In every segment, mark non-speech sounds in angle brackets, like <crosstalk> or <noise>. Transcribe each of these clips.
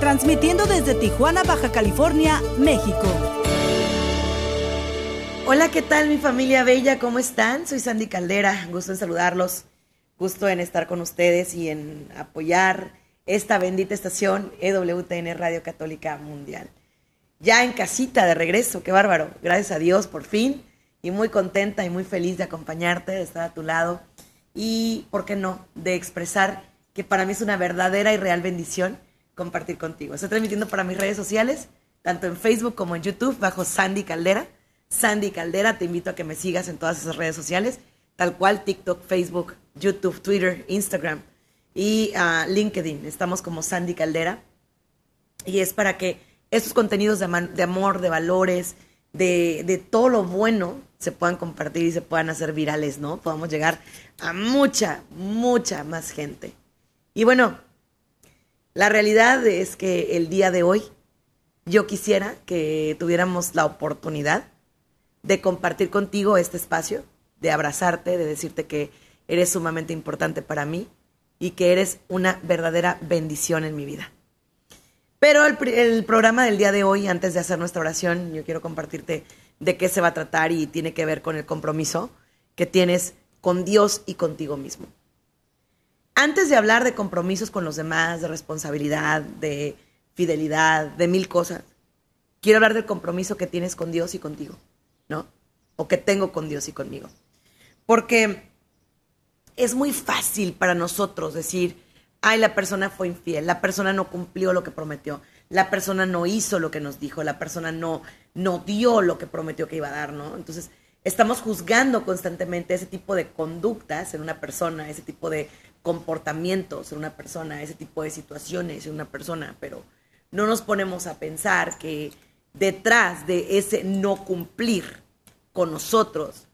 transmitiendo desde Tijuana, Baja California, México. Hola, ¿qué tal mi familia bella? ¿Cómo están? Soy Sandy Caldera, gusto en saludarlos, gusto en estar con ustedes y en apoyar esta bendita estación EWTN Radio Católica Mundial. Ya en casita de regreso, qué bárbaro, gracias a Dios por fin y muy contenta y muy feliz de acompañarte, de estar a tu lado y, ¿por qué no?, de expresar que para mí es una verdadera y real bendición compartir contigo. Estoy transmitiendo para mis redes sociales, tanto en Facebook como en YouTube, bajo Sandy Caldera Sandy Caldera. Te invito a que me sigas en todas esas redes sociales, tal cual TikTok, Facebook, YouTube, Twitter, Instagram y ah, LinkedIn. Estamos como Sandy Caldera. Y es para que estos contenidos de, amor, de valores, de, de, todo lo bueno se puedan compartir y se puedan hacer virales, ¿no? Podamos llegar a mucha, mucha más gente. Y bueno, la realidad es que el día de hoy yo quisiera que tuviéramos la oportunidad de compartir contigo este espacio, de abrazarte, de decirte que eres sumamente importante para mí y que eres una verdadera bendición en mi vida. Pero el, programa del día de hoy, antes de hacer nuestra oración, yo quiero compartirte de qué se va a tratar y tiene que ver con el compromiso que tienes con Dios y contigo mismo. Antes de hablar de compromisos con los demás, de responsabilidad, de fidelidad, de mil cosas, quiero hablar del compromiso que tienes con Dios y contigo. ¿no? O que tengo con Dios y conmigo. Porque es muy fácil para nosotros decir, ay, la persona fue infiel, la persona no cumplió lo que prometió, la persona no hizo lo que nos dijo, la persona no, no dio lo que prometió que iba a dar, ¿no? Entonces, estamos juzgando constantemente ese tipo de conductas en una persona, ese tipo de comportamientos en una persona, ese tipo de situaciones en una persona, pero no nos ponemos a pensar que detrás de ese no cumplir con nosotros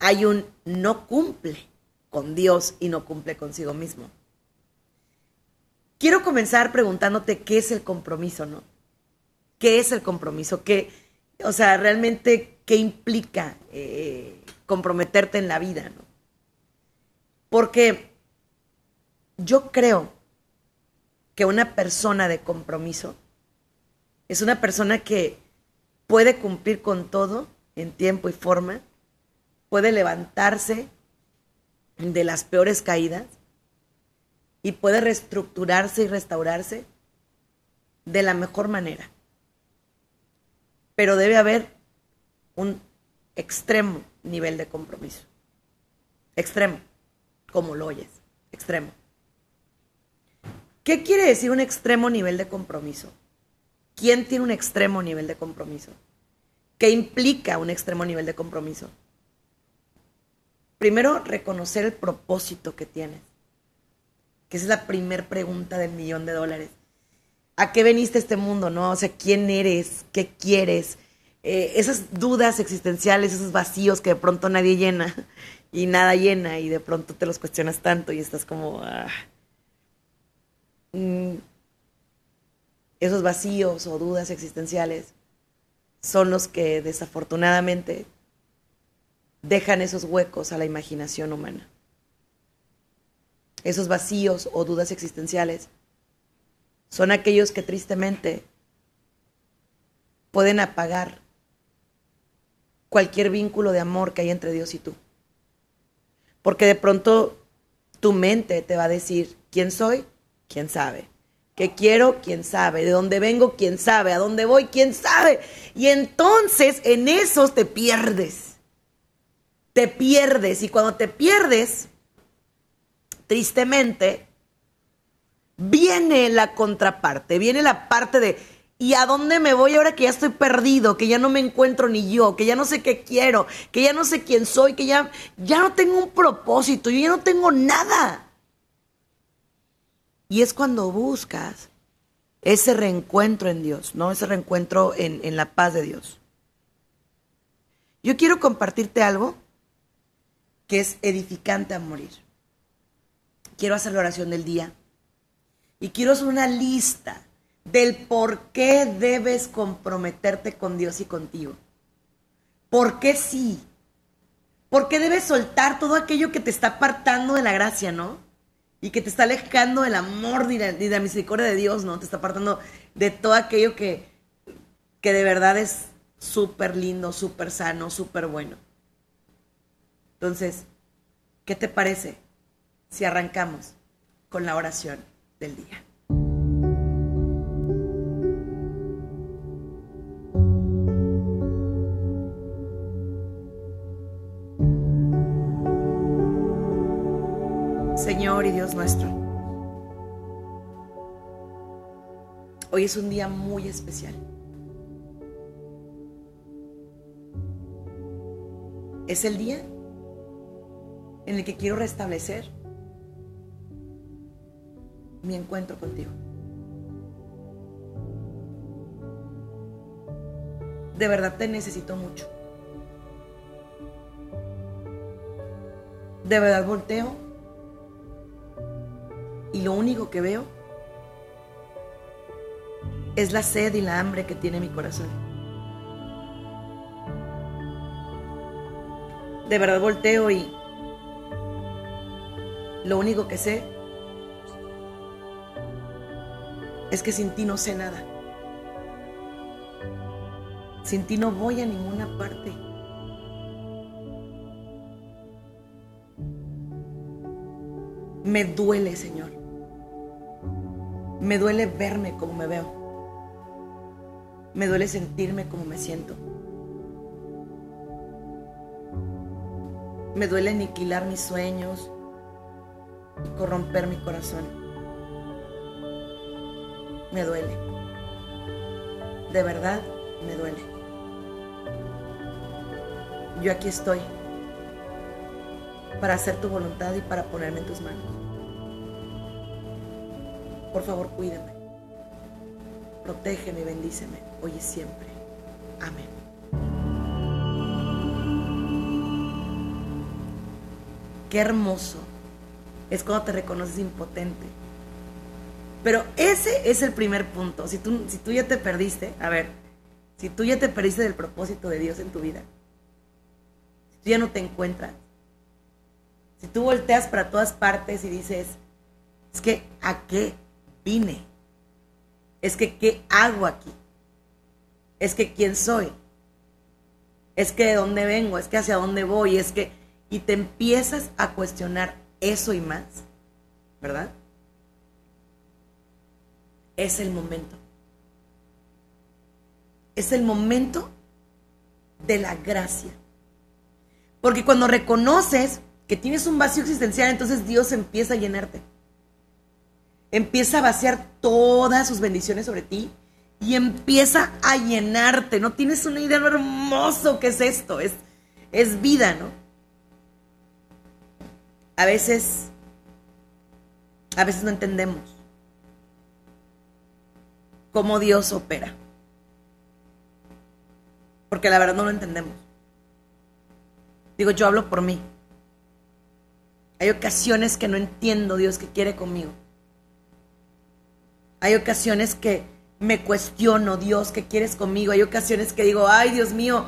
hay un no cumple con Dios y no cumple consigo mismo. Quiero comenzar preguntándote qué es el compromiso, ¿no? ¿Qué es el compromiso? ¿Qué, o sea, realmente qué implica eh, comprometerte en la vida, ¿no? Porque yo creo que una persona de compromiso es una persona que puede cumplir con todo en tiempo y forma, puede levantarse de las peores caídas y puede reestructurarse y restaurarse de la mejor manera. Pero debe haber un extremo nivel de compromiso. Extremo, como lo oyes, extremo. ¿Qué quiere decir un extremo nivel de compromiso? ¿Quién tiene un extremo nivel de compromiso? ¿Qué implica un extremo nivel de compromiso? Primero, reconocer el propósito que tienes, que esa es la primera pregunta del millón de dólares. ¿A qué veniste a este mundo, no? O sea, ¿quién eres? ¿Qué quieres? Eh, esas dudas existenciales, esos vacíos que de pronto nadie llena <laughs> y nada llena y de pronto te los cuestionas tanto y estás como... Ah, mm, esos vacíos o dudas existenciales son los que desafortunadamente dejan esos huecos a la imaginación humana. Esos vacíos o dudas existenciales son aquellos que tristemente pueden apagar cualquier vínculo de amor que hay entre Dios y tú. Porque de pronto tu mente te va a decir, ¿quién soy? ¿Quién sabe? ¿Qué quiero? ¿Quién sabe? ¿De dónde vengo? ¿Quién sabe? ¿A dónde voy? ¿Quién sabe? Y entonces en esos te pierdes. Te pierdes. Y cuando te pierdes, tristemente, viene la contraparte, viene la parte de, ¿y a dónde me voy ahora que ya estoy perdido, que ya no me encuentro ni yo, que ya no sé qué quiero, que ya no sé quién soy, que ya, ya no tengo un propósito, yo ya no tengo nada? Y es cuando buscas ese reencuentro en Dios, ¿no? Ese reencuentro en, la paz de Dios. Yo quiero compartirte algo que es edificante a morir. Quiero hacer la oración del día y quiero hacer una lista del por qué debes comprometerte con Dios y contigo. ¿Por qué sí? ¿Por qué debes soltar todo aquello que te está apartando de la gracia, no? Y que te está alejando del amor y de la misericordia de Dios, ¿no? Te está apartando de todo aquello que, que de verdad es súper lindo, súper sano, súper bueno. Entonces, ¿qué te parece si arrancamos con la oración del día? Y Dios nuestro. Hoy es un día muy especial. Es el día en el que quiero restablecer mi encuentro contigo. De verdad te necesito mucho. De verdad volteo y lo único que veo es la sed y la hambre que tiene mi corazón. De verdad volteo y lo único que sé es que sin ti no sé nada. Sin ti no voy a ninguna parte. Me duele, Señor. Me duele verme como me veo. Me duele sentirme como me siento. Me duele aniquilar mis sueños y corromper mi corazón. Me duele. De verdad, me duele. Yo aquí estoy para hacer tu voluntad y para ponerme en tus manos. Por favor, cuídame. Protégeme y bendíceme hoy y siempre. Amén. Qué hermoso es cuando te reconoces impotente. Pero ese es el primer punto. Si tú, si tú ya te perdiste, a ver, si tú ya te perdiste del propósito de Dios en tu vida, si tú ya no te encuentras, si tú volteas para todas partes y dices, es que ¿a qué vine? Es que ¿qué hago aquí? Es que ¿quién soy? Es que ¿de dónde vengo? Es que ¿hacia dónde voy? Es que... Y te empiezas a cuestionar eso y más, ¿verdad? Es el momento. Es el momento de la gracia. Porque cuando reconoces que tienes un vacío existencial, entonces Dios empieza a llenarte empieza a vaciar todas sus bendiciones sobre ti y empieza a llenarte. No tienes una idea de lo hermoso que es esto, es, es vida, ¿no? A veces, a veces no entendemos cómo Dios opera. Porque la verdad no lo entendemos. Digo, yo hablo por mí. Hay ocasiones que no entiendo Dios que quiere conmigo. Hay ocasiones que me cuestiono, Dios, ¿qué quieres conmigo? Hay ocasiones que digo, ay, Dios mío,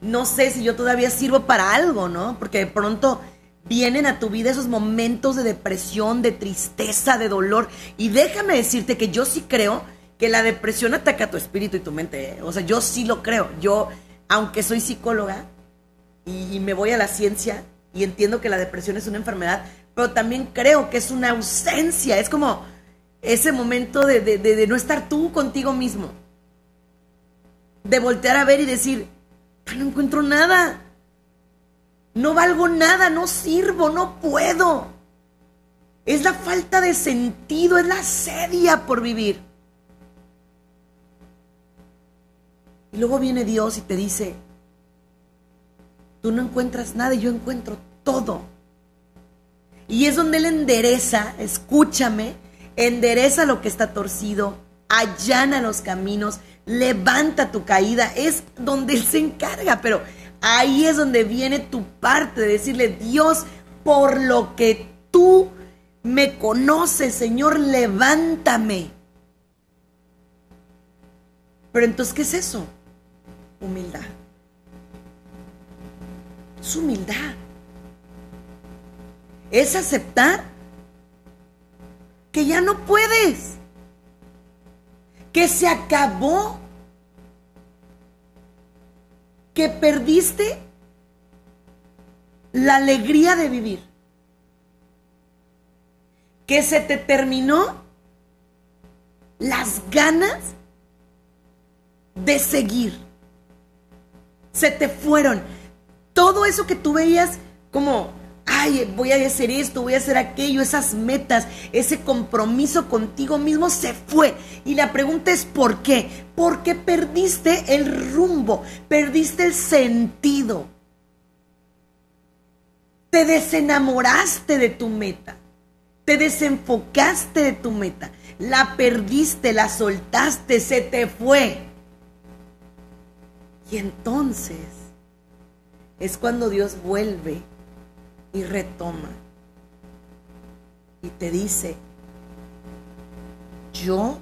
no sé si yo todavía sirvo para algo, ¿no? Porque de pronto vienen a tu vida esos momentos de depresión, de tristeza, de dolor. Y déjame decirte que yo sí creo que la depresión ataca tu espíritu y tu mente. ¿eh? O sea, yo sí lo creo. Yo, aunque soy psicóloga y me voy a la ciencia y entiendo que la depresión es una enfermedad, pero también creo que es una ausencia. Es como ese momento de, no estar tú contigo mismo. De voltear a ver y decir, no encuentro nada. No valgo nada, no sirvo, no puedo. Es la falta de sentido, es la sedia por vivir. Y luego viene Dios y te dice, tú no encuentras nada y yo encuentro todo. Y es donde Él endereza, escúchame, endereza lo que está torcido, allana los caminos, levanta tu caída, es donde Él se encarga, pero ahí es donde viene tu parte de decirle, Dios, por lo que tú me conoces, Señor, levántame. Pero entonces, ¿qué es eso? Humildad. Es humildad. Es aceptar ya no puedes. Que se acabó. Que perdiste la alegría de vivir. Que se te terminó las ganas de seguir. Se te fueron. Todo eso que tú veías como, ay, voy a hacer esto, voy a hacer aquello, esas metas, ese compromiso contigo mismo se fue. Y la pregunta es ¿por qué? Porque perdiste el rumbo, perdiste el sentido. Te desenamoraste de tu meta. Te desenfocaste de tu meta. La perdiste, la soltaste, se te fue. Y entonces es cuando Dios vuelve y retoma y te dice, yo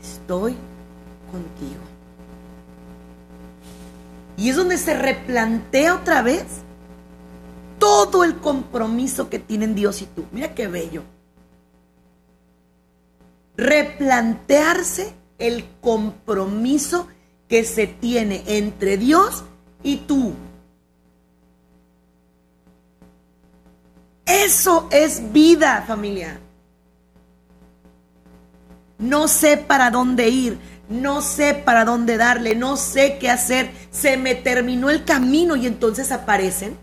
estoy contigo. Y es donde se replantea otra vez todo el compromiso que tienen Dios y tú. Mira qué bello. Replantearse el compromiso que se tiene entre Dios y tú. Eso es vida, familia. No sé para dónde ir, no sé para dónde darle, no sé qué hacer. Se me terminó el camino y entonces aparecen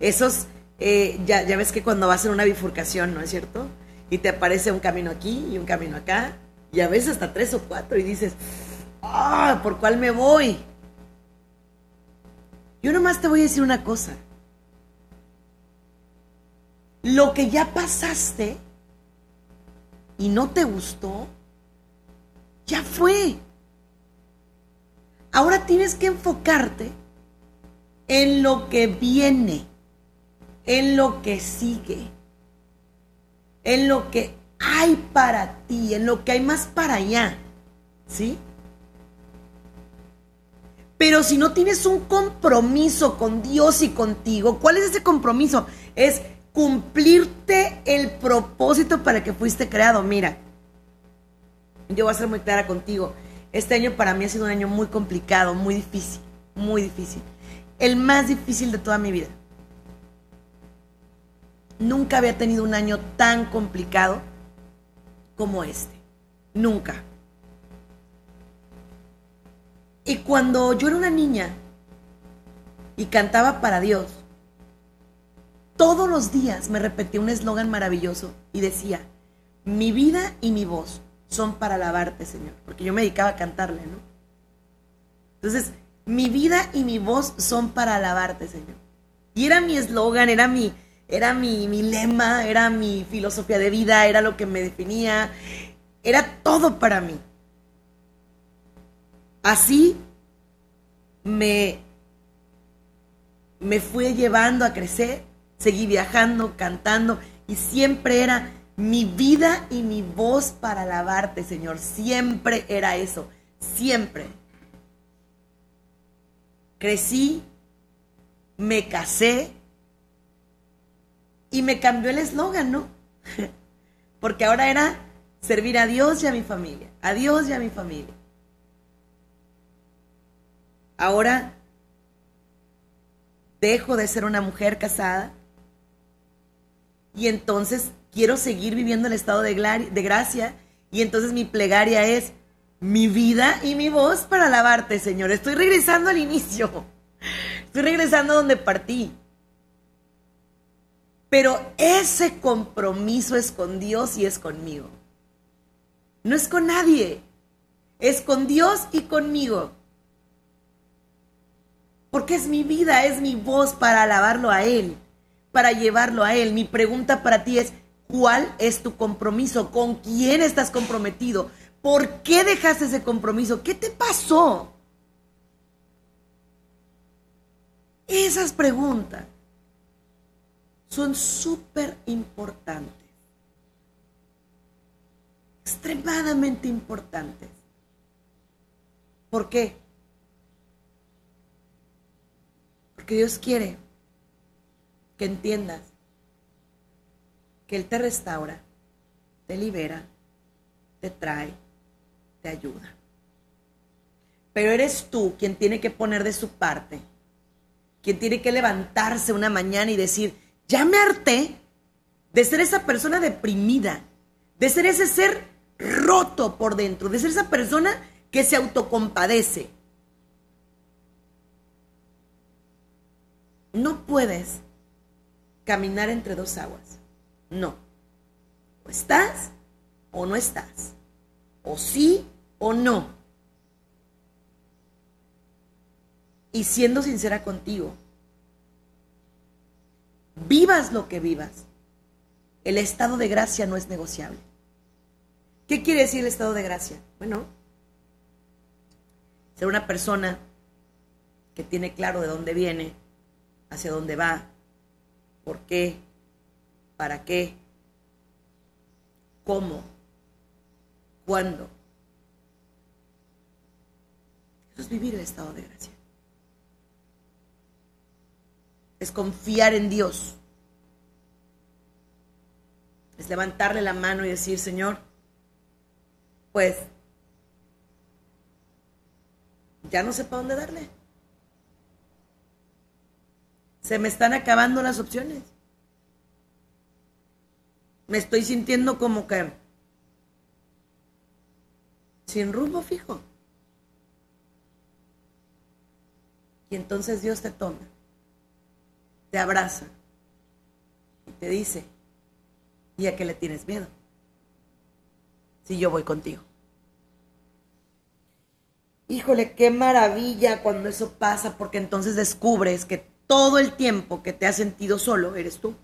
esos, eh, ya, ya ves que cuando vas en una bifurcación, ¿no es cierto? Y te aparece un camino aquí y un camino acá, y a veces hasta tres o cuatro, y dices, ah, ¿por cuál me voy? Yo nomás te voy a decir una cosa. Lo que ya pasaste y no te gustó, ya fue. Ahora tienes que enfocarte en lo que viene en lo que sigue, en lo que hay para ti, en lo que hay más para allá, ¿sí? Pero si no tienes un compromiso con Dios y contigo, ¿cuál es ese compromiso? Es cumplirte el propósito para que fuiste creado. Mira, yo voy a ser muy clara contigo. Este año para mí ha sido un año muy complicado, muy difícil, muy difícil. El más difícil de toda mi vida. Nunca había tenido un año tan complicado como este. Nunca. Y cuando yo era una niña y cantaba para Dios, todos los días me repetía un eslogan maravilloso y decía, mi vida y mi voz son para alabarte, Señor, porque yo me dedicaba a cantarle, ¿no? Entonces, mi vida y mi voz son para alabarte, Señor. Y era mi eslogan, era mi, era mi, lema, era mi filosofía de vida, era lo que me definía, era todo para mí. Así me, me fue llevando a crecer, seguí viajando, cantando y siempre era mi vida y mi voz para alabarte, Señor. Siempre era eso, siempre. Crecí, me casé, y me cambió el eslogan, ¿no? <laughs> Porque ahora era servir a Dios y a mi familia, a Dios y a mi familia. Ahora dejo de ser una mujer casada y entonces quiero seguir viviendo el estado de, de gracia y entonces mi plegaria es mi vida y mi voz para alabarte, Señor. Estoy regresando al inicio. Estoy regresando donde partí. Pero ese compromiso es con Dios y es conmigo. No es con nadie. Es con Dios y conmigo. Porque es mi vida, es mi voz para alabarlo a Él, para llevarlo a Él. Mi pregunta para ti es, ¿cuál es tu compromiso? ¿Con quién estás comprometido? ¿Por qué dejaste ese compromiso? ¿Qué te pasó? Esas preguntas son súper importantes. Extremadamente importantes. ¿Por qué? Porque Dios quiere que entiendas que Él te restaura, te libera, te trae, te ayuda. Pero eres tú quien tiene que poner de su parte, quien tiene que levantarse una mañana y decir, ya me harté de ser esa persona deprimida, de ser ese ser roto por dentro, de ser esa persona que se autocompadece. No puedes caminar entre dos aguas. No. O estás o no estás. O sí o no. Y siendo sincera contigo, vivas lo que vivas, el estado de gracia no es negociable. ¿Qué quiere decir el estado de gracia? Bueno, ser una persona que tiene claro de dónde viene, hacia dónde va, por qué, para qué, cómo, cuándo. Eso es vivir el estado de gracia. Es confiar en Dios. Es levantarle la mano y decir, Señor, pues ya no sé para dónde darle. Se me están acabando las opciones. Me estoy sintiendo como que sin rumbo fijo. Y entonces Dios te toma, te abraza y te dice, ¿y a qué le tienes miedo? Si yo voy contigo. Híjole, qué maravilla cuando eso pasa, porque entonces descubres que todo el tiempo que te has sentido solo eres tú.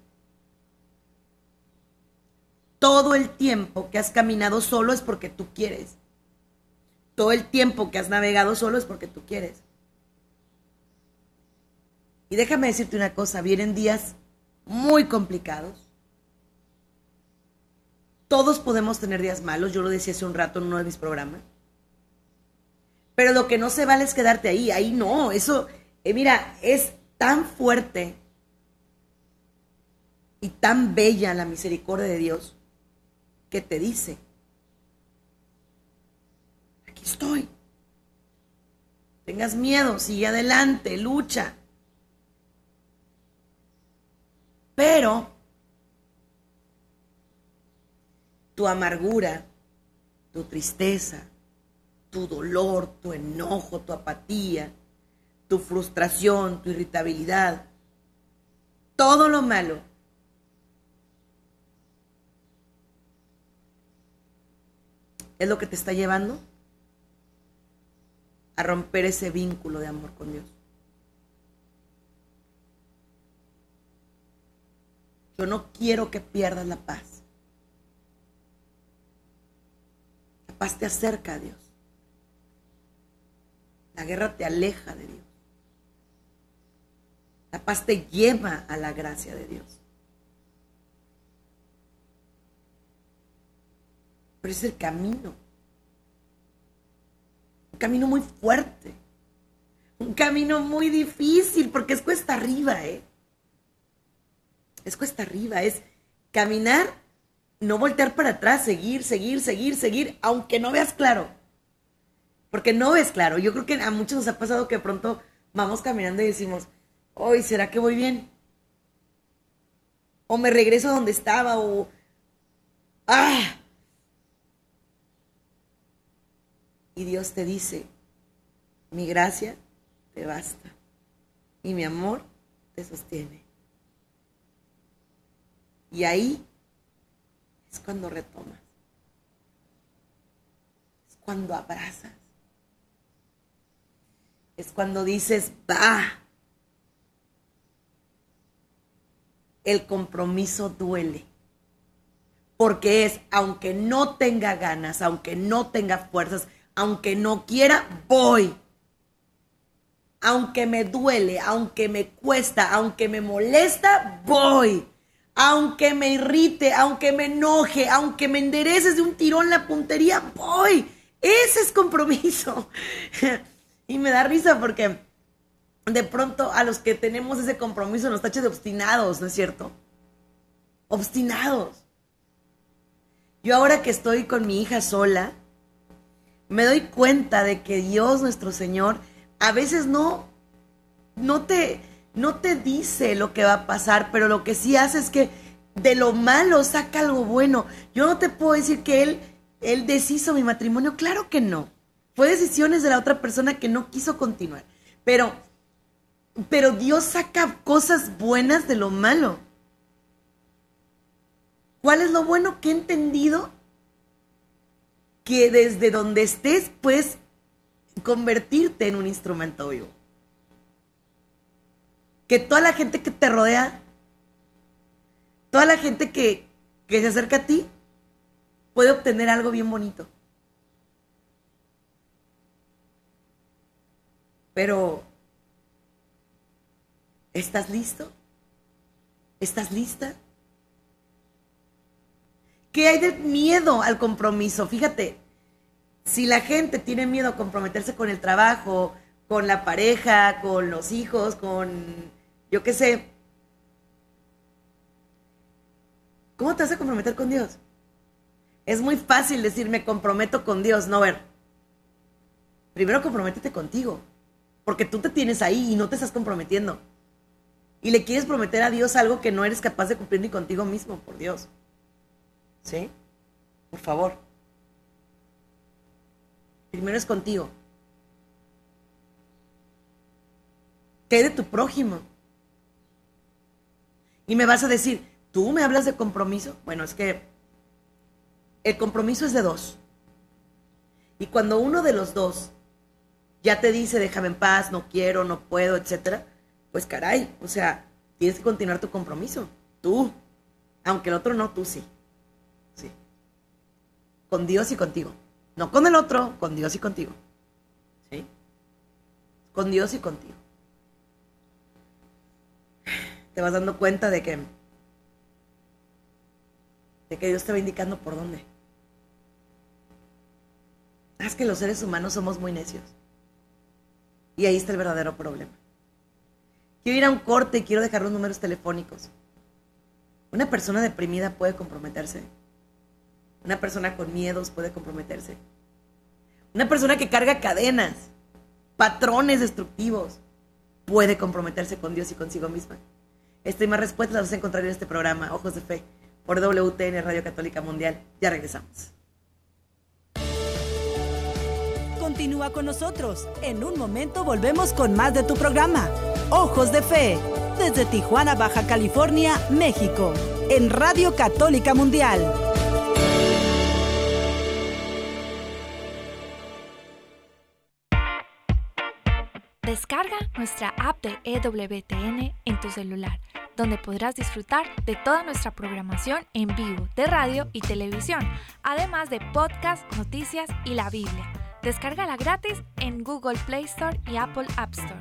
Todo el tiempo que has caminado solo es porque tú quieres. Todo el tiempo que has navegado solo es porque tú quieres. Y déjame decirte una cosa, vienen días muy complicados. Todos podemos tener días malos, yo lo decía hace un rato en uno de mis programas. Pero lo que no se vale es quedarte ahí, ahí no, eso, eh, mira, es tan fuerte y tan bella la misericordia de Dios que te dice, aquí estoy. Tengas miedo, sigue adelante, lucha. Pero tu amargura, tu tristeza, tu dolor, tu enojo, tu apatía, tu frustración, tu irritabilidad, todo lo malo es lo que te está llevando a romper ese vínculo de amor con Dios. Yo no quiero que pierdas la paz. La paz te acerca a Dios. La guerra te aleja de Dios. La paz te lleva a la gracia de Dios. Pero es el camino. Un camino muy fuerte. Un camino muy difícil porque es cuesta arriba, ¿eh? Es cuesta arriba, es caminar, no voltear para atrás, seguir, seguir, seguir, seguir, aunque no veas claro. Porque no ves claro. Yo creo que a muchos nos ha pasado que de pronto vamos caminando y decimos, hoy, ¿será que voy bien? O me regreso donde estaba, o... ¡Ah! Y Dios te dice, mi gracia te basta y mi amor te sostiene. Y ahí es cuando retomas, es cuando abrazas, es cuando dices, va. El compromiso duele, porque es, aunque no tenga ganas, aunque no tenga fuerzas, aunque no quiera, voy. Aunque me duele, aunque me cuesta, aunque me molesta, voy. Aunque me irrite, aunque me enoje, aunque me endereces de un tirón la puntería, voy. Ese es compromiso. <laughs> y me da risa porque de pronto a los que tenemos ese compromiso nos tacha de obstinados, ¿no es cierto? Obstinados. Yo ahora que estoy con mi hija sola, me doy cuenta de que Dios nuestro Señor a veces no, no te, no te dice lo que va a pasar, pero lo que sí hace es que de lo malo saca algo bueno. Yo no te puedo decir que Él, Él deshizo mi matrimonio, claro que no. Fue decisiones de la otra persona que no quiso continuar. Pero, pero Dios saca cosas buenas de lo malo. ¿Cuál es lo bueno que he entendido? Que desde donde estés puedes convertirte en un instrumento vivo. Que toda la gente que te rodea, toda la gente que, que se acerca a ti, puede obtener algo bien bonito. Pero, ¿estás listo? ¿Estás lista? ¿Qué hay de miedo al compromiso? Fíjate, si la gente tiene miedo a comprometerse con el trabajo, con la pareja, con los hijos, con, yo qué sé, ¿cómo te vas a comprometer con Dios? Es muy fácil decir, me comprometo con Dios. No, ver. Primero comprométete contigo. Porque tú te tienes ahí y no te estás comprometiendo. Y le quieres prometer a Dios algo que no eres capaz de cumplir ni contigo mismo, por Dios. ¿Sí? Por favor. Primero es contigo. ¿Qué de tu prójimo? Y me vas a decir, ¿tú me hablas de compromiso? Bueno, es que el compromiso es de dos. Y cuando uno de los dos ya te dice, déjame en paz, no quiero, no puedo, etcétera, pues caray, o sea, tienes que continuar tu compromiso. Tú. Aunque el otro no, tú sí. Sí. Con Dios y contigo. No con el otro, con Dios y contigo. ¿Sí? Con Dios y contigo. Te vas dando cuenta de que de que Dios te va indicando por dónde. Es que los seres humanos somos muy necios. Y ahí está el verdadero problema. Quiero ir a un corte y quiero dejar los números telefónicos. Una persona deprimida puede comprometerse. Una persona con miedos puede comprometerse. Una persona que carga cadenas, patrones destructivos, puede comprometerse con Dios y consigo misma. Esta y más respuestas las vas a encontrar en este programa, Ojos de Fe, por WTN Radio Católica Mundial. Ya regresamos. Continúa con nosotros. En un momento volvemos con más de tu programa, Ojos de Fe, desde Tijuana, Baja California, México, en Radio Católica Mundial. Descarga nuestra app de EWTN en tu celular, donde podrás disfrutar de toda nuestra programación en vivo de radio y televisión, además de podcast, noticias y la Biblia. Descárgala gratis en Google Play Store y Apple App Store.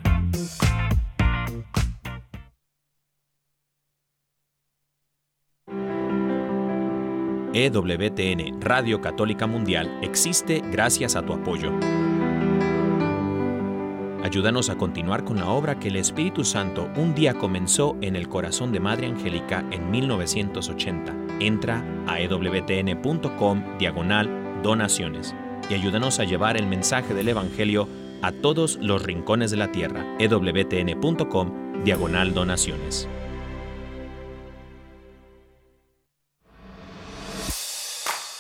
EWTN Radio Católica Mundial existe gracias a tu apoyo. Ayúdanos a continuar con la obra que el Espíritu Santo un día comenzó en el corazón de Madre Angélica en 1980. Entra a ewtn.com diagonal donaciones y ayúdanos a llevar el mensaje del Evangelio a todos los rincones de la tierra. ewtn.com diagonal donaciones.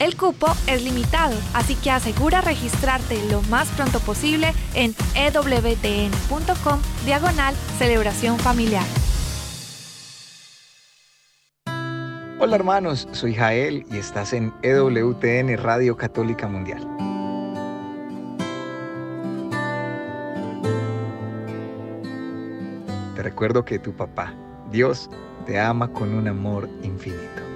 El cupo es limitado, así que asegura registrarte lo más pronto posible en ewtn.com diagonal celebración familiar. Hola hermanos, soy Jael y estás en EWTN Radio Católica Mundial. Te recuerdo que tu papá, Dios, te ama con un amor infinito.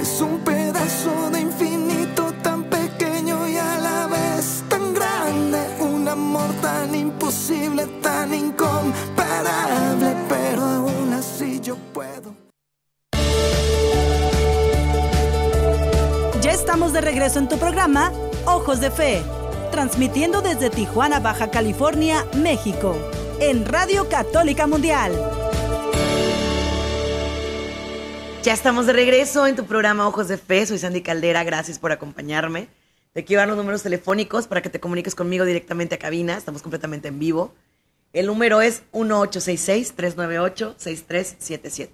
Es un pedazo de infinito tan pequeño y a la vez tan grande. Un amor tan imposible, tan incomparable, pero aún así yo puedo. Ya estamos de regreso en tu programa Ojos de Fe, transmitiendo desde Tijuana, Baja California, México, en Radio Católica Mundial. Ya estamos de regreso en tu programa Ojos de Fe. Soy Sandy Caldera, gracias por acompañarme. Te quiero dar los números telefónicos para que te comuniques conmigo directamente a cabina. Estamos completamente en vivo. El número es 1866-398-6377.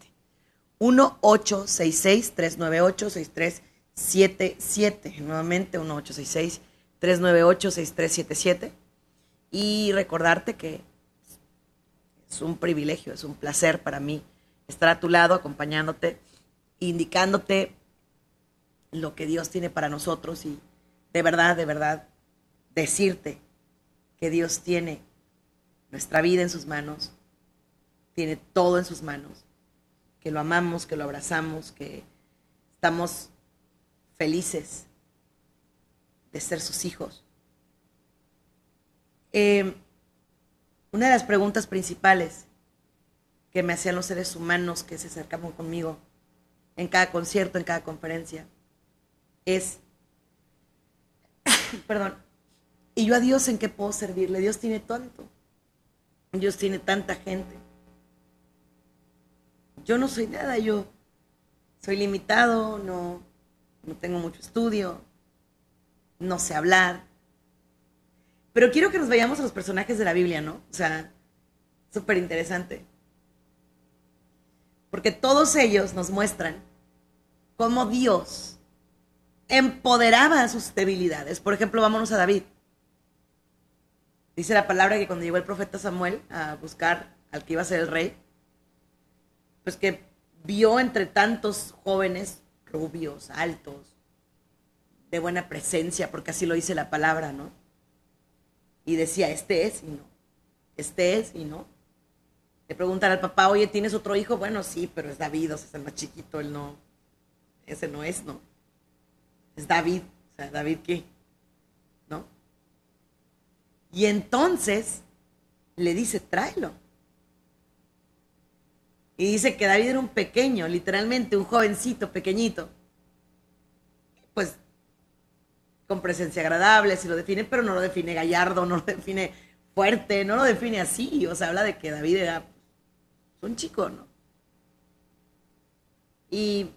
1866-398-6377. Nuevamente, 1866-398-6377. Y recordarte que es un privilegio, es un placer para mí estar a tu lado, acompañándote indicándote lo que Dios tiene para nosotros y de verdad, de verdad, decirte que Dios tiene nuestra vida en sus manos, tiene todo en sus manos, que lo amamos, que lo abrazamos, que estamos felices de ser sus hijos. Eh, una de las preguntas principales que me hacían los seres humanos que se acercaban conmigo en cada concierto, en cada conferencia, es, <laughs> perdón, ¿y yo a Dios en qué puedo servirle? Dios tiene tanto, Dios tiene tanta gente. Yo no soy nada, yo soy limitado, no, no tengo mucho estudio, no sé hablar. Pero quiero que nos vayamos a los personajes de la Biblia, ¿no? O sea, súper interesante porque todos ellos nos muestran cómo Dios empoderaba sus debilidades. Por ejemplo, vámonos a David. Dice la palabra que cuando llegó el profeta Samuel a buscar al que iba a ser el rey, pues que vio entre tantos jóvenes rubios, altos, de buena presencia, porque así lo dice la palabra, ¿no? Y decía, este es y no, este es y no. Le preguntan al papá, oye, ¿tienes otro hijo? Bueno, sí, pero es David, o sea, es el más chiquito, él no, ese no es, ¿no? Es David, o sea, David qué, ¿no? Y entonces le dice, tráelo. Y dice que David era un pequeño, literalmente un jovencito pequeñito. Pues con presencia agradable, si lo define, pero no lo define gallardo, no lo define fuerte, no lo define así. O sea, habla de que David era un chico, ¿no? Y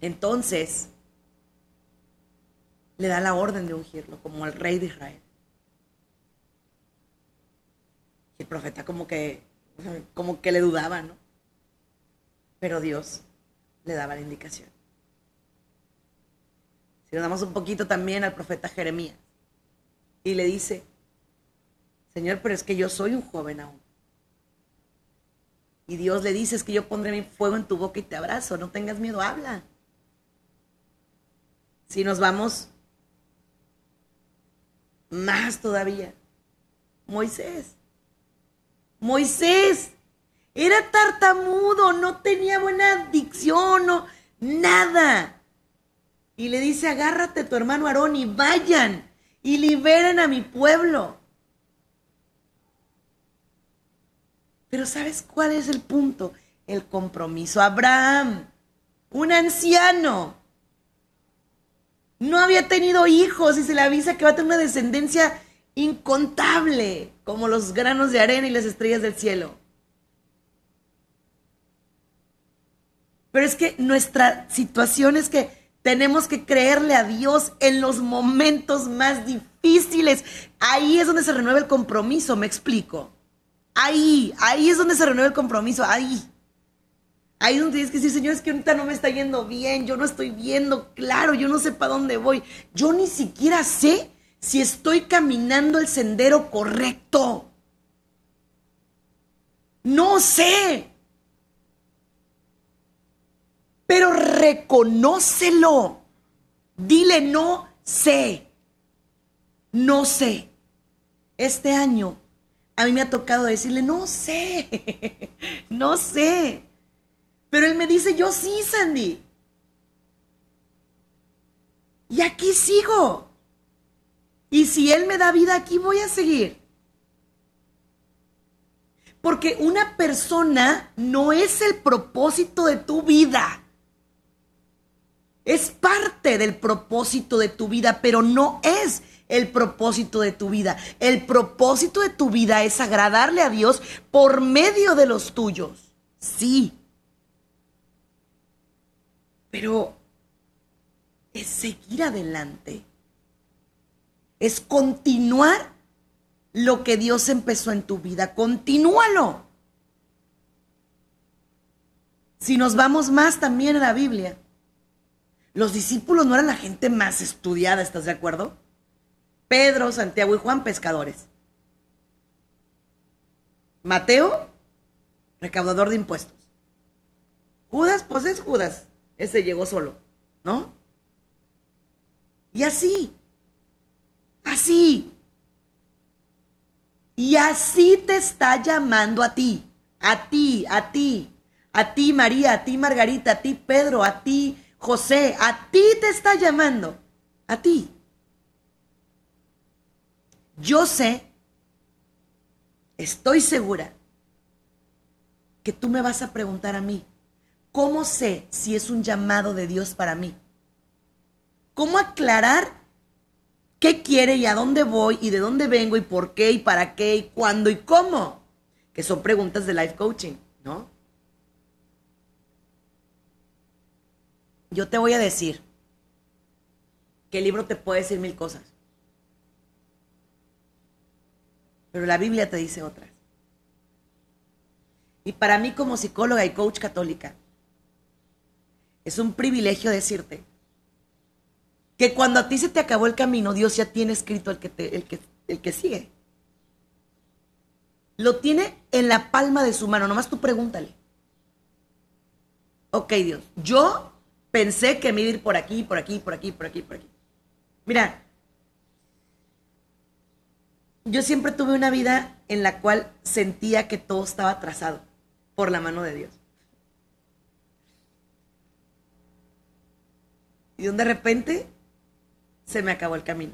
entonces le da la orden de ungirlo como el rey de Israel. Y el profeta como que, como que le dudaba, ¿no? Pero Dios le daba la indicación. Si nos damos un poquito también al profeta Jeremías y le dice, Señor, pero es que yo soy un joven aún. Y Dios le dice, es que yo pondré mi fuego en tu boca y te abrazo, no tengas miedo, habla. Si nos vamos más todavía, Moisés. Moisés era tartamudo, no tenía buena dicción, no, nada. Y le dice, agárrate a tu hermano Aarón y vayan y liberen a mi pueblo. Pero ¿sabes cuál es el punto? El compromiso. Abraham, un anciano, no había tenido hijos y se le avisa que va a tener una descendencia incontable, como los granos de arena y las estrellas del cielo. Pero es que nuestra situación es que tenemos que creerle a Dios en los momentos más difíciles. Ahí es donde se renueva el compromiso, me explico. Ahí, ahí es donde se renueva el compromiso, ahí. Ahí donde tienes que decir, Señor, es que ahorita no me está yendo bien, yo no estoy viendo claro, yo no sé para dónde voy. Yo ni siquiera sé si estoy caminando el sendero correcto. No sé. Pero reconócelo. Dile, no sé. No sé. Este año a mí me ha tocado decirle, no sé. <laughs> no sé. Pero él me dice, yo sí, Sandy. Y aquí sigo. Y si Él me da vida, aquí voy a seguir. Porque una persona no es el propósito de tu vida. Es parte del propósito de tu vida, pero no es el propósito de tu vida. El propósito de tu vida es agradarle a Dios por medio de los tuyos. Sí. Pero es seguir adelante es continuar lo que Dios empezó en tu vida. Continúalo. Si nos vamos más también a la Biblia, los discípulos no eran la gente más estudiada, ¿estás de acuerdo? Pedro, Santiago y Juan, pescadores. Mateo, recaudador de impuestos. Judas, pues es Judas. Ese llegó solo, ¿no? Y así, Así. Y así te está llamando a ti, a ti, a ti, a ti María, a ti Margarita, a ti Pedro, a ti José, a ti te está llamando, a ti. Yo sé, estoy segura, que tú me vas a preguntar a mí, ¿cómo sé si es un llamado de Dios para mí? ¿Cómo aclarar qué quiere y a dónde voy y de dónde vengo y por qué y para qué y cuándo y cómo, que son preguntas de life coaching, ¿no? Yo te voy a decir que el libro te puede decir mil cosas, pero la Biblia te dice otras. Y para mí como psicóloga y coach católica, es un privilegio decirte que cuando a ti se te acabó el camino, Dios ya tiene escrito el que, te, el que, el que sigue. Lo tiene en la palma de su mano, nomás tú pregúntale. Ok, Dios, yo pensé que me iba a ir por aquí, por aquí, por aquí, por aquí, por aquí. Mira, yo siempre tuve una vida en la cual sentía que todo estaba trazado por la mano de Dios. Y de repente se me acabó el camino.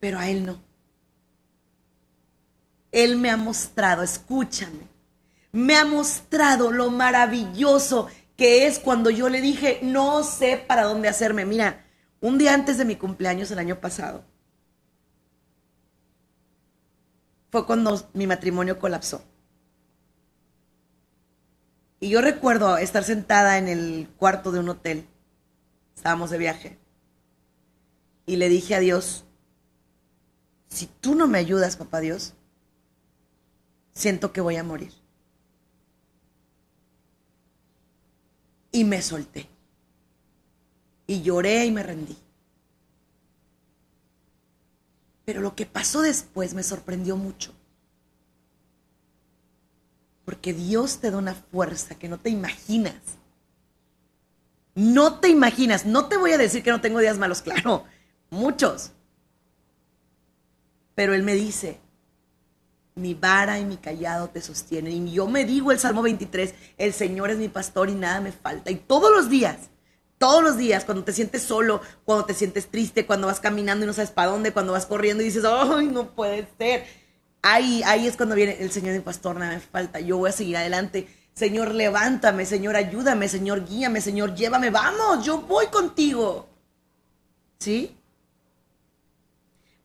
Pero a Él no. Él me ha mostrado, escúchame, me ha mostrado lo maravilloso que es cuando yo le dije, no sé para dónde hacerme. Mira, un día antes de mi cumpleaños el año pasado, fue cuando mi matrimonio colapsó. Y yo recuerdo estar sentada en el cuarto de un hotel. Estábamos de viaje. Y le dije a Dios, si tú no me ayudas, papá Dios, siento que voy a morir. Y me solté. Y lloré y me rendí. Pero lo que pasó después me sorprendió mucho. Porque Dios te da una fuerza que no te imaginas. No te imaginas. No te voy a decir que no tengo días malos, <laughs> claro, muchos. Pero Él me dice, mi vara y mi callado te sostienen. Y yo me digo el Salmo 23, el Señor es mi pastor y nada me falta. Y todos los días, todos los días, cuando te sientes solo, cuando te sientes triste, cuando vas caminando y no sabes para dónde, cuando vas corriendo y dices, ay, no puede ser Ahí, ahí es cuando viene el Señor mi pastor, nada me falta, yo voy a seguir adelante. Señor, levántame, Señor, ayúdame, Señor, guíame, Señor, llévame, vamos, yo voy contigo. ¿Sí?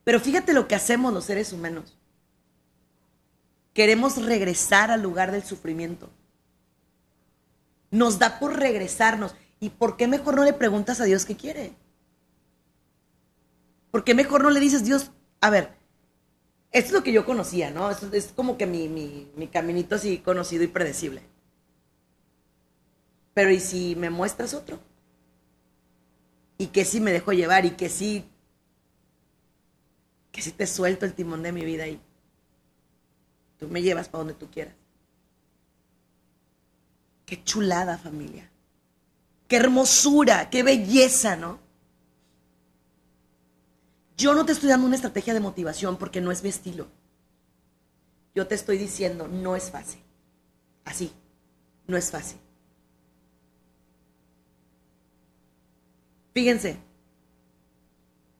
Pero fíjate lo que hacemos los seres humanos. Queremos regresar al lugar del sufrimiento. Nos da por regresarnos. ¿Y por qué mejor no le preguntas a Dios qué quiere? ¿Por qué mejor no le dices, Dios, a ver, Esto es lo que yo conocía, ¿no? Es, como que mi, mi, mi caminito así conocido y predecible. Pero ¿y si me muestras otro? Y que sí me dejo llevar y que sí, que sí te suelto el timón de mi vida y tú me llevas para donde tú quieras. Qué chulada familia. Qué hermosura, qué belleza, ¿no? Yo no te estoy dando una estrategia de motivación porque no es mi estilo. Yo te estoy diciendo, no es fácil. Así, no es fácil. Fíjense,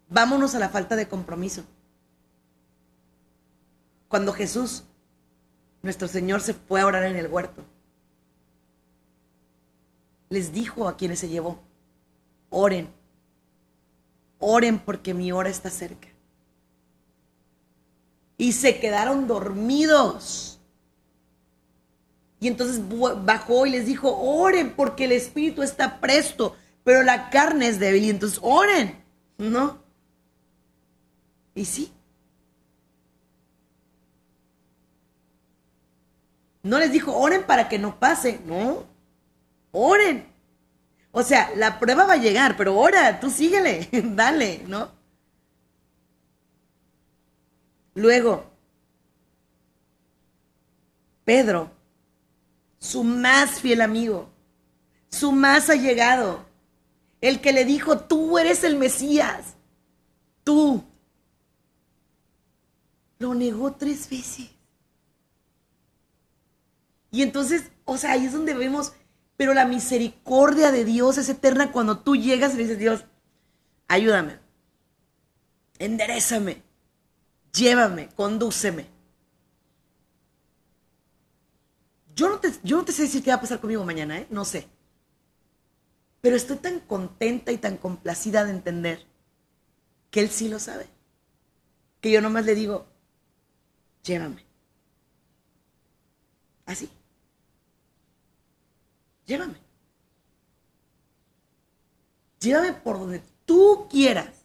vámonos a la falta de compromiso. Cuando Jesús, nuestro Señor, se fue a orar en el huerto, les dijo a quienes se llevó, oren, oren porque mi hora está cerca. Y se quedaron dormidos. Y entonces bajó y les dijo, oren porque el Espíritu está presto, pero la carne es débil. Y entonces oren, ¿no? Y sí. No les dijo, oren para que no pase, no. Oren. O sea, la prueba va a llegar, pero ora, tú síguele, <laughs> dale, ¿no? Luego, Pedro, su más fiel amigo, su más allegado, el que le dijo, tú eres el Mesías, tú, lo negó tres veces. Y entonces, o sea, ahí es donde vemos pero la misericordia de Dios es eterna cuando tú llegas y le dices, Dios, ayúdame, enderezame, llévame, condúceme. Yo no, te, yo no te sé decir qué va a pasar conmigo mañana, ¿eh? No sé. Pero estoy tan contenta y tan complacida de entender que Él sí lo sabe. Que yo nomás le digo, llévame. Así. Llévame. Llévame por donde tú quieras.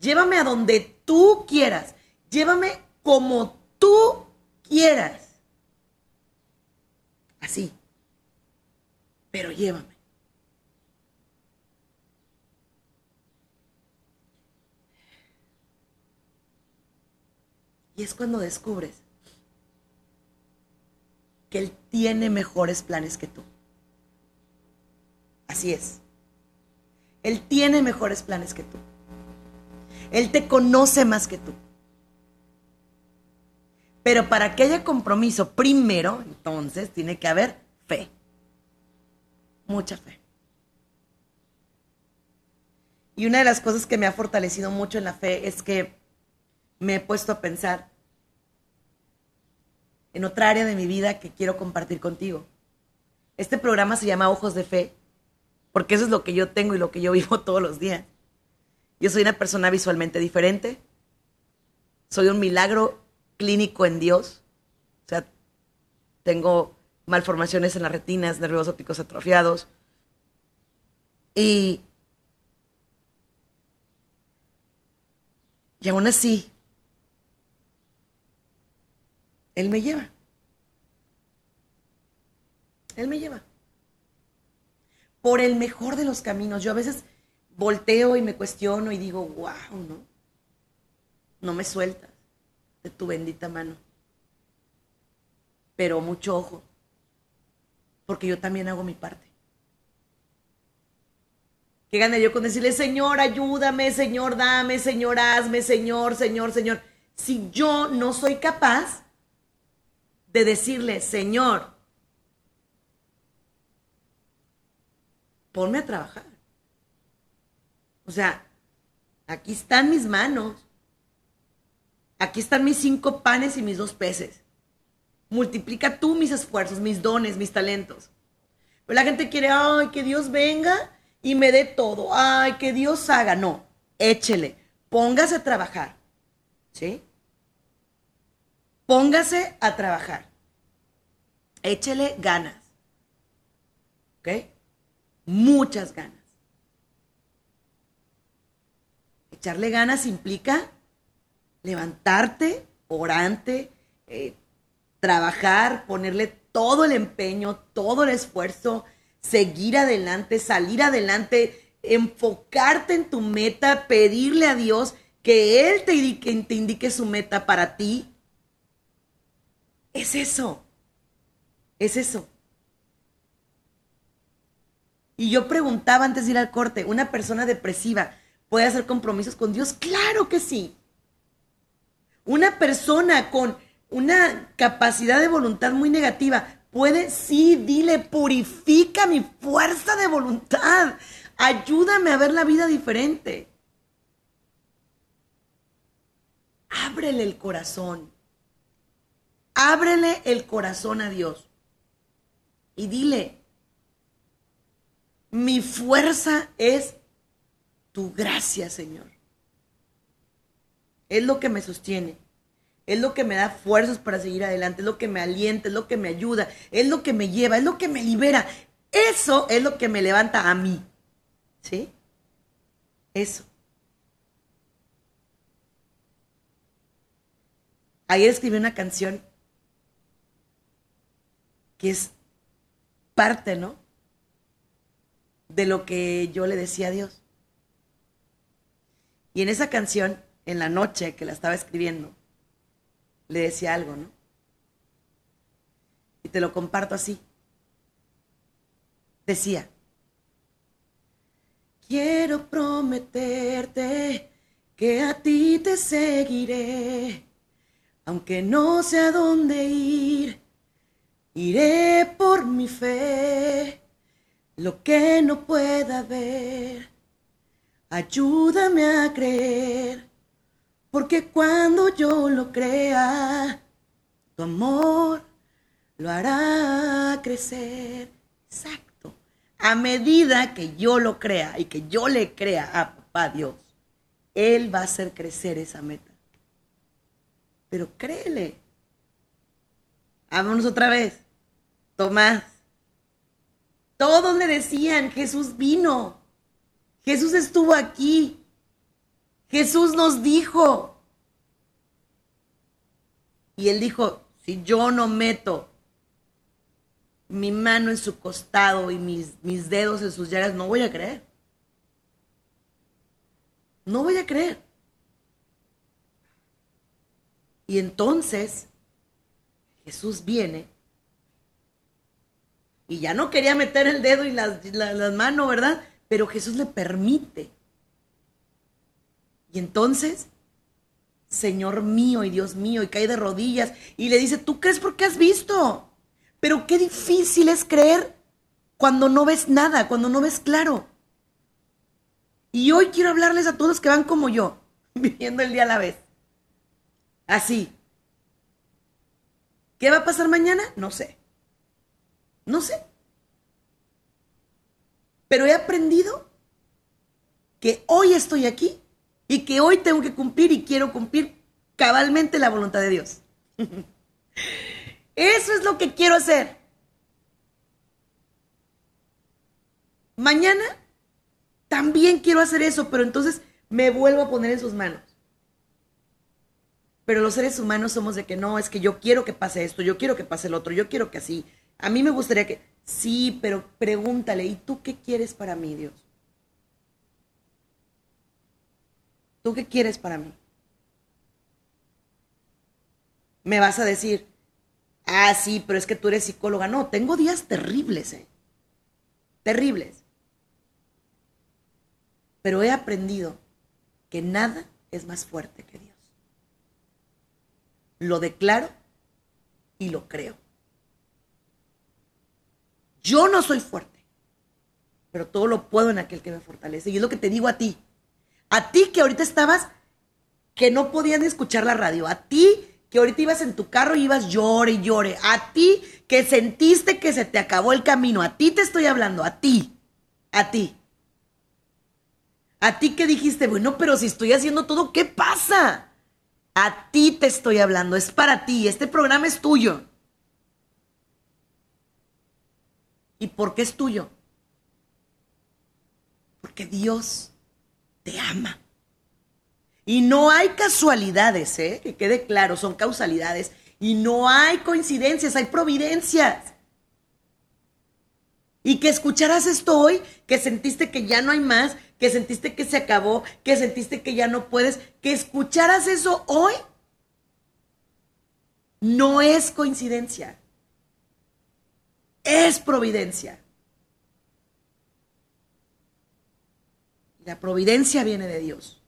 Llévame a donde tú quieras. Llévame como tú quieras. Así. Pero llévame. Y es cuando descubres que Él tiene mejores planes que tú. Así es. Él tiene mejores planes que tú. Él te conoce más que tú. Pero para que haya compromiso, primero, entonces, tiene que haber fe. Mucha fe. Y una de las cosas que me ha fortalecido mucho en la fe es que me he puesto a pensar en otra área de mi vida que quiero compartir contigo. Este programa se llama Ojos de Fe porque eso es lo que yo tengo y lo que yo vivo <laughs> todos los días. Yo soy una persona visualmente diferente, soy un milagro clínico en Dios, o sea, tengo malformaciones en las retinas, nervios ópticos atrofiados, y, y aún así, Él me lleva. Él me lleva por el mejor de los caminos. Yo a veces volteo y me cuestiono y digo, wow, ¿no? No me sueltas de tu bendita mano. Pero mucho ojo, porque yo también hago mi parte. ¿Qué gane yo con decirle, Señor, ayúdame, Señor, dame, Señor, hazme, Señor, Señor, Señor? Si yo no soy capaz de decirle, Señor, ponme a trabajar. O sea, aquí están mis manos. Aquí están mis cinco panes y mis dos peces. Multiplica tú mis esfuerzos, mis dones, mis talentos. Pero la gente quiere, ay, que Dios venga y me dé todo. Ay, que Dios haga. No, échele. Póngase a trabajar. ¿Sí? Póngase a trabajar. Échele ganas. ¿Ok? Muchas ganas. Echarle ganas implica levantarte orante, eh, trabajar, ponerle todo el empeño, todo el esfuerzo, seguir adelante, salir adelante, enfocarte en tu meta, pedirle a Dios que Él te te indique su meta para ti. Es eso. Es eso. Y yo preguntaba antes de ir al corte, ¿una persona depresiva puede hacer compromisos con Dios? Claro que sí. Una persona con una capacidad de voluntad muy negativa puede, sí, dile, purifica mi fuerza de voluntad. Ayúdame a ver la vida diferente. Ábrele el corazón. Ábrele el corazón a Dios. Y dile, mi fuerza es tu gracia, Señor. Es lo que me sostiene. Es lo que me da fuerzas para seguir adelante. Es lo que me alienta. Es lo que me ayuda. Es lo que me lleva. Es lo que me libera. Eso es lo que me levanta a mí. ¿Sí? Eso. Ayer escribí una canción que es parte, ¿no? De lo que yo le decía a Dios. Y en esa canción, en la noche que la estaba escribiendo, le decía algo, ¿no? Y te lo comparto así. Decía, quiero prometerte que a ti te seguiré, aunque no sé a dónde ir, iré por mi fe lo que no pueda ver. Ayúdame a creer, porque cuando yo lo crea, tu amor lo hará crecer. Exacto. A medida que yo lo crea y que yo le crea a papá Dios, Él va a hacer crecer esa meta. Pero créele. Vámonos otra vez. Tomás, todos le decían, Jesús vino, Jesús estuvo aquí, Jesús nos dijo. Y él dijo, si yo no meto mi mano en su costado y mis, mis dedos en sus llagas, no voy a creer. No voy a creer. Y entonces Jesús viene y ya no quería meter el dedo y las, manos, ¿verdad? Pero Jesús le permite. Y entonces, Señor mío y Dios mío, y cae de rodillas y le dice, ¿tú crees porque has visto? Pero qué difícil es creer cuando no ves nada, cuando no ves claro. Y hoy quiero hablarles a todos que van como yo, <laughs> viviendo el día a la vez. Así. ¿Qué va a pasar mañana? No sé. No sé. Pero he aprendido que hoy estoy aquí y que hoy tengo que cumplir y quiero cumplir cabalmente la voluntad de Dios. <laughs> Eso es lo que quiero hacer. Mañana también quiero hacer eso, pero entonces me vuelvo a poner en sus manos. Pero los seres humanos somos de que no, es que yo quiero que pase esto, yo quiero que pase el otro, yo quiero que así. A mí me gustaría que, sí, pero pregúntale, ¿y tú qué quieres para mí, Dios? ¿Tú qué quieres para mí? Me vas a decir, ah, sí, pero es que tú eres psicóloga. No, tengo días terribles, ¿eh? Terribles. Pero he aprendido que nada es más fuerte que Dios. Lo declaro y lo creo. Yo no soy fuerte, pero todo lo puedo en aquel que me fortalece. Y es lo que te digo a ti. A ti que ahorita estabas, que no podías escuchar la radio. A ti que ahorita ibas en tu carro y ibas llore y llore. A ti que sentiste que se te acabó el camino. A ti te estoy hablando, a ti. A ti. A ti que dijiste, bueno, pero si estoy haciendo todo, ¿qué pasa? A ti te estoy hablando, es para ti, este programa es tuyo. ¿Y por qué es tuyo? Porque Dios te ama. Y no hay casualidades, ¿eh? Que quede claro, son causalidades. Y no hay coincidencias, hay providencias. Y que escucharas esto hoy, que sentiste que ya no hay más, que sentiste que se acabó, que sentiste que ya no puedes, que escucharas eso hoy, no es coincidencia, es providencia. La providencia viene de Dios.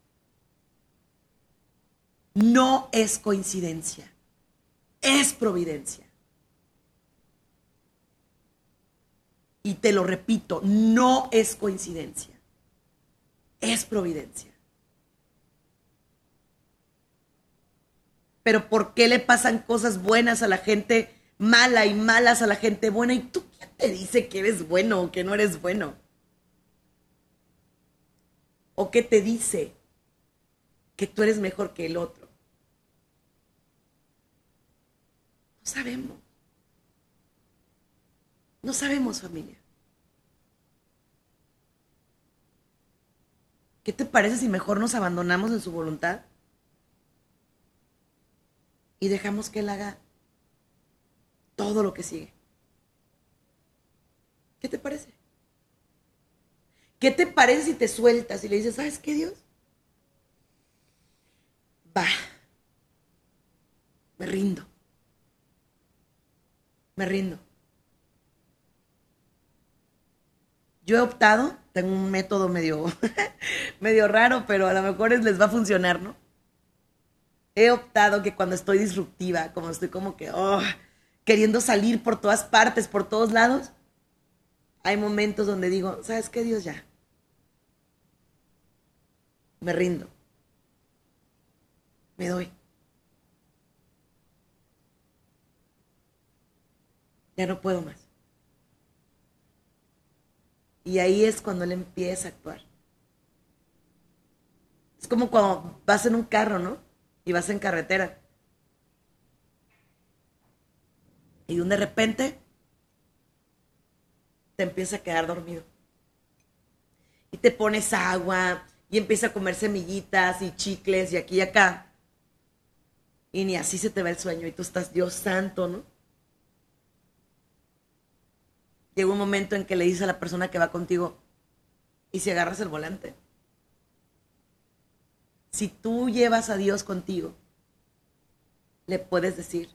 No es coincidencia, es providencia. Y te lo repito, no es coincidencia, es providencia. Pero ¿por qué le pasan cosas buenas a la gente mala y malas a la gente buena? ¿Y tú quién te dice que eres bueno o que no eres bueno? ¿O qué te dice que tú eres mejor que el otro? No sabemos. No sabemos, familia. ¿Qué te parece si mejor nos abandonamos en su voluntad? Y dejamos que Él haga todo lo que sigue. ¿Qué te parece? ¿Qué te parece si te sueltas y le dices, ¿sabes qué, Dios? Va. Me rindo. Me rindo. Yo he optado, tengo un método medio, <laughs> medio raro, pero a lo mejor les va a funcionar, ¿no? He optado que cuando estoy disruptiva, como estoy como que, oh, queriendo salir por todas partes, por todos lados, hay momentos donde digo, ¿sabes qué, Dios ya? Me rindo. Me doy. Ya no puedo más. Y ahí es cuando él empieza a actuar. Es como cuando vas en un carro, ¿no? Y vas en carretera. Y de repente te empieza a quedar dormido. Y te pones agua y empieza a comer semillitas y chicles y aquí y acá. Y ni así se te va el sueño y tú estás, Dios santo, ¿no? llega un momento en que le dices a la persona que va contigo, ¿y si agarras el volante? Si tú llevas a Dios contigo, le puedes decir,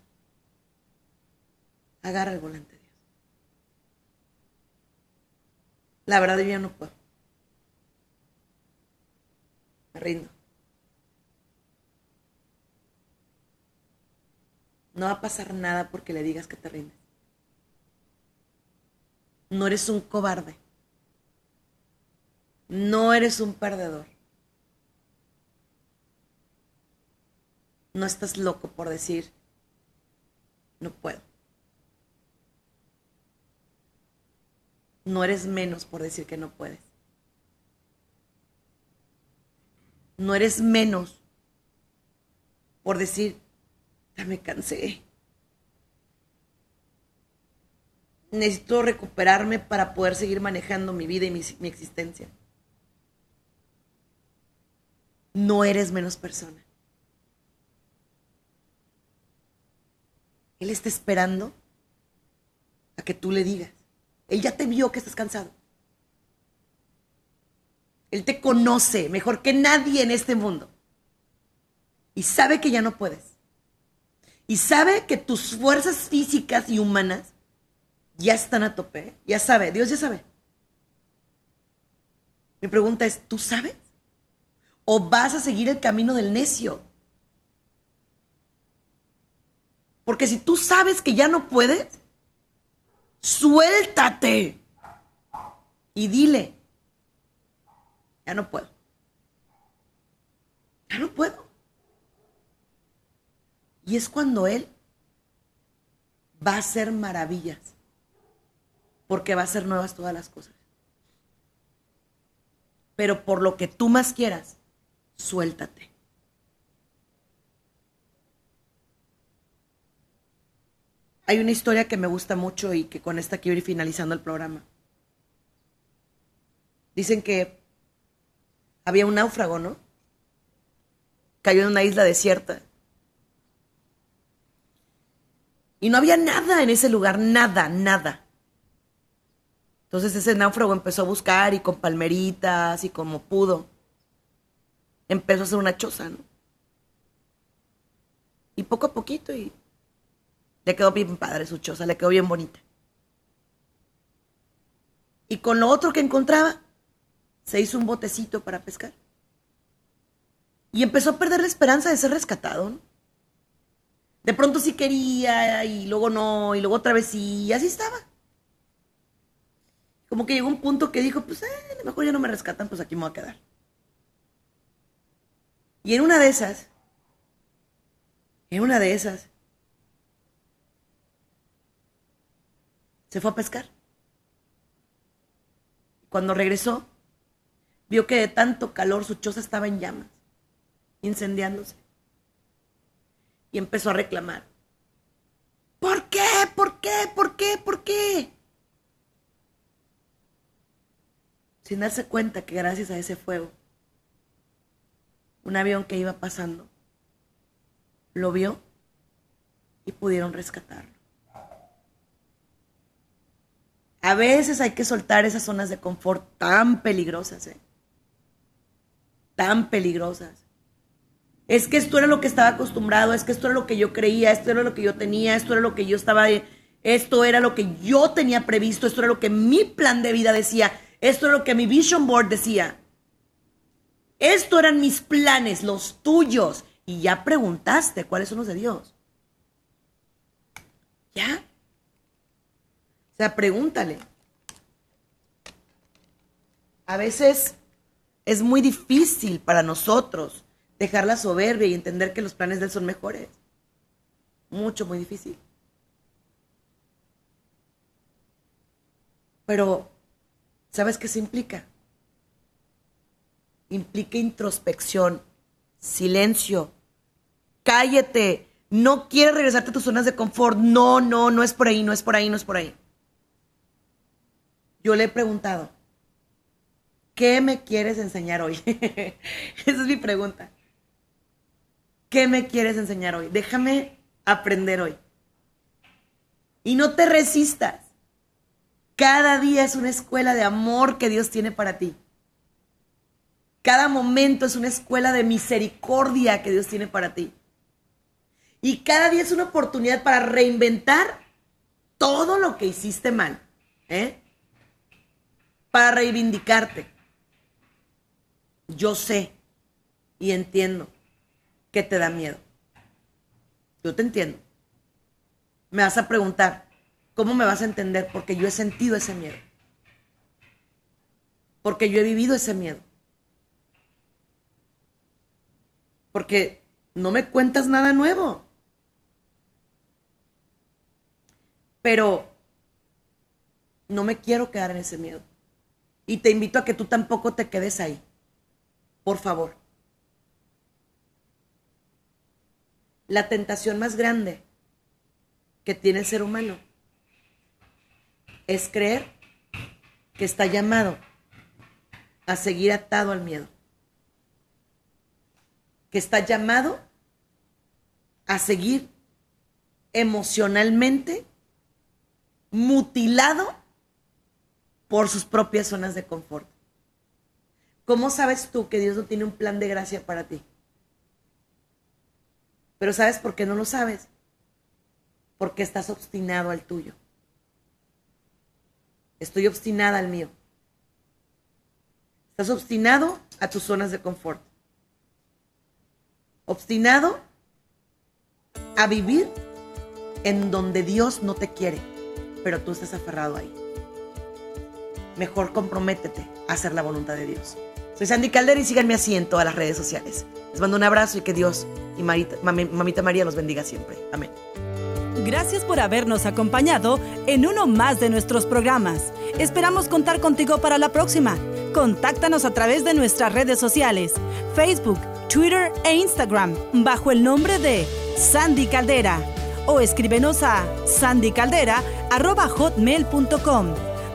agarra el volante, Dios. La verdad yo ya no puedo. Me rindo. No va a pasar nada porque le digas que te rindes. No eres un cobarde. No eres un perdedor. No estás loco por decir, no puedo. No eres menos por decir que no puedes. No eres menos por decir, ya me cansé. necesito recuperarme para poder seguir manejando mi vida y mi, mi existencia. No eres menos persona. Él está esperando a que tú le digas. Él ya te vio que estás cansado. Él te conoce mejor que nadie en este mundo. Y sabe que ya no puedes. Y sabe que tus fuerzas físicas y humanas ya están a tope, ya sabe, Dios ya sabe. Mi pregunta es, ¿tú sabes? ¿O vas a seguir el camino del necio? Porque si tú sabes que ya no puedes, suéltate y dile, ya no puedo. Ya no puedo. Y es cuando Él va a hacer maravillas porque va a ser nuevas todas las cosas. Pero por lo que tú más quieras, suéltate. Hay una historia que me gusta mucho y que con esta quiero ir finalizando el programa. Dicen que había un náufrago, ¿no? cayó en una isla desierta. Y no había nada en ese lugar, nada, nada. Entonces ese náufrago empezó a buscar y con palmeritas y como pudo. Empezó a hacer una choza, ¿no? Y poco a poquito y le quedó bien padre su choza, le quedó bien bonita. Y con lo otro que encontraba, se hizo un botecito para pescar. Y empezó a perder la esperanza de ser rescatado, ¿no? De pronto sí quería y luego no, y luego otra vez sí, y así estaba. Como que llegó un punto que dijo, pues, eh, a lo mejor ya no me rescatan, pues aquí me voy a quedar. Y en una de esas, en una de esas, se fue a pescar. Cuando regresó, vio que de tanto calor su choza estaba en llamas, incendiándose. Y empezó a reclamar. ¿Por qué? ¿Por qué? ¿Por qué? ¿Por qué? Sin darse cuenta que gracias a ese fuego, un avión que iba pasando lo vio y pudieron rescatarlo. A veces hay que soltar esas zonas de confort tan peligrosas, ¿eh? Tan peligrosas. Es que esto era lo que estaba acostumbrado, es que esto era lo que yo creía, esto era lo que yo tenía, esto era lo que yo estaba, esto era lo que yo tenía previsto, esto era lo que mi plan de vida decía, esto era lo que mi vision board decía. Esto eran mis planes, los tuyos. Y ya preguntaste cuáles son los de Dios. ¿Ya? Sea, pregúntale. A veces es muy difícil para nosotros dejar la soberbia y entender que los planes de Él son mejores. Mucho, muy difícil. Pero, ¿sabes qué se implica? Implica introspección, silencio, cállate, no quieres regresarte a tus zonas de confort, no, no, no es por ahí, no es por ahí, no es por ahí. Yo le he preguntado, ¿qué me quieres enseñar hoy? <laughs> Esa es mi pregunta. ¿Qué me quieres enseñar hoy? Déjame aprender hoy. Y no te resistas. Cada día es una escuela de amor que Dios tiene para ti. Cada momento es una escuela de misericordia que Dios tiene para ti. Y cada día es una oportunidad para reinventar todo lo que hiciste mal. ¿eh? Para reivindicarte. Yo sé y entiendo que te da miedo. Yo te entiendo. Me vas a preguntar, ¿cómo me vas a entender? Porque yo he sentido ese miedo. Porque yo he vivido ese miedo. Porque no me cuentas nada nuevo. Pero no me quiero quedar en ese miedo. Y te invito a que tú tampoco te quedes ahí. Por favor. la tentación más grande que tiene el ser humano es creer que está llamado a seguir atado al miedo, que está llamado a seguir emocionalmente mutilado por sus propias zonas de confort. ¿Cómo sabes tú que Dios no tiene un plan de gracia para ti? Pero ¿sabes por qué no lo sabes? Porque estás obstinado al tuyo. Estoy obstinada al mío. Estás obstinado a tus zonas de confort. Obstinado a vivir en donde Dios no te quiere, pero tú estás aferrado ahí. Mejor comprométete a hacer la voluntad de Dios. Soy Sandy Caldera y síganme así en todas las redes sociales. Les mando un abrazo y que Dios y Mamita María los bendiga siempre. Amén. Gracias por habernos acompañado en uno más de nuestros programas. Esperamos contar contigo para la próxima. Contáctanos a través de nuestras redes sociales, Facebook, Twitter e Instagram, bajo el nombre de Sandy Caldera. O escríbenos a sandycaldera.hotmail.com.